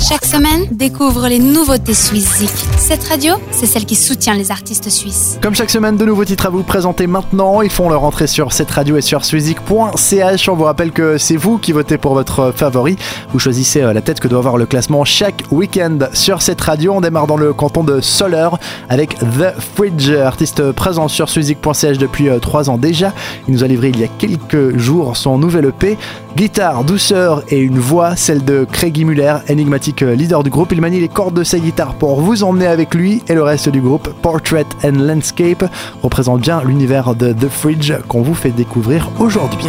Chaque semaine, découvre les nouveautés suisses Cette radio, c'est celle qui soutient les artistes suisses. Comme chaque semaine, de nouveaux titres à vous présenter maintenant. Ils font leur entrée sur cette radio et sur suizik.ch. On vous rappelle que c'est vous qui votez pour votre favori. Vous choisissez euh, la tête que doit avoir le classement chaque week-end sur cette radio. On démarre dans le canton de Soler avec The Fridge, artiste présent sur suizik.ch depuis 3 euh, ans déjà. Il nous a livré il y a quelques jours son nouvel EP. Guitare, douceur et une voix, celle de Craigie Muller, énigmatique leader du groupe. Il manie les cordes de sa guitare pour vous emmener avec lui et le reste du groupe. Portrait and Landscape représente bien l'univers de The Fridge qu'on vous fait découvrir aujourd'hui.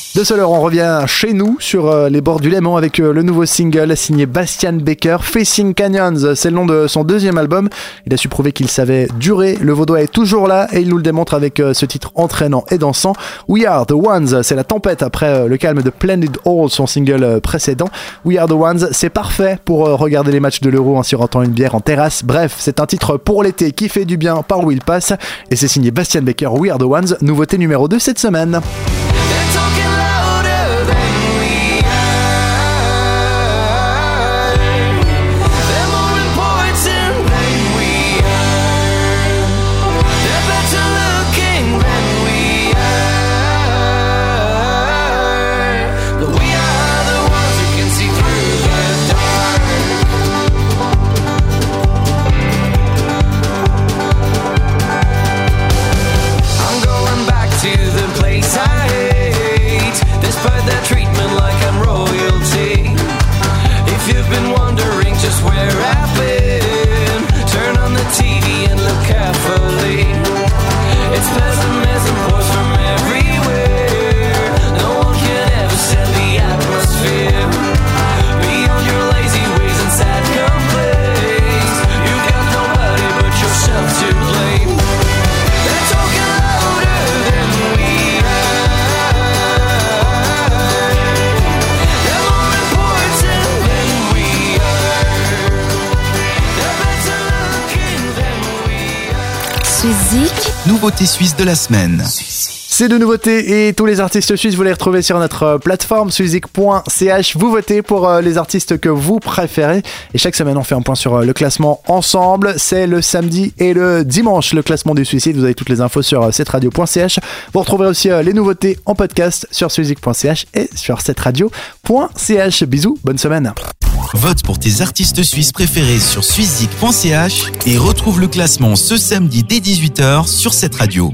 De ce on revient chez nous sur euh, les bords du Léman avec euh, le nouveau single signé Bastian Baker, Facing Canyons. C'est le nom de son deuxième album. Il a su prouver qu'il savait durer. Le Vaudois est toujours là et il nous le démontre avec euh, ce titre entraînant et dansant. We Are the Ones, c'est la tempête après le calme de Splendid Hall, son single précédent. We Are the Ones, c'est parfait pour regarder les matchs de l'Euro en sirotant une bière en terrasse. Bref, c'est un titre pour l'été qui fait du bien par où il passe. Et c'est signé Bastian Baker, We Are the Ones, nouveauté numéro 2 cette semaine. Nouveauté suisse de la semaine. C'est de nouveautés et tous les artistes suisses, vous les retrouvez sur notre euh, plateforme suizik.ch. Vous votez pour euh, les artistes que vous préférez. Et chaque semaine, on fait un point sur euh, le classement ensemble. C'est le samedi et le dimanche, le classement du suicide. Vous avez toutes les infos sur cetteradio.ch. Vous retrouverez aussi les nouveautés en podcast sur suizik.ch et sur cetteradio.ch. Bisous, bonne semaine. Vote pour tes artistes suisses préférés sur suizik.ch et retrouve le classement ce samedi dès 18h sur cette radio.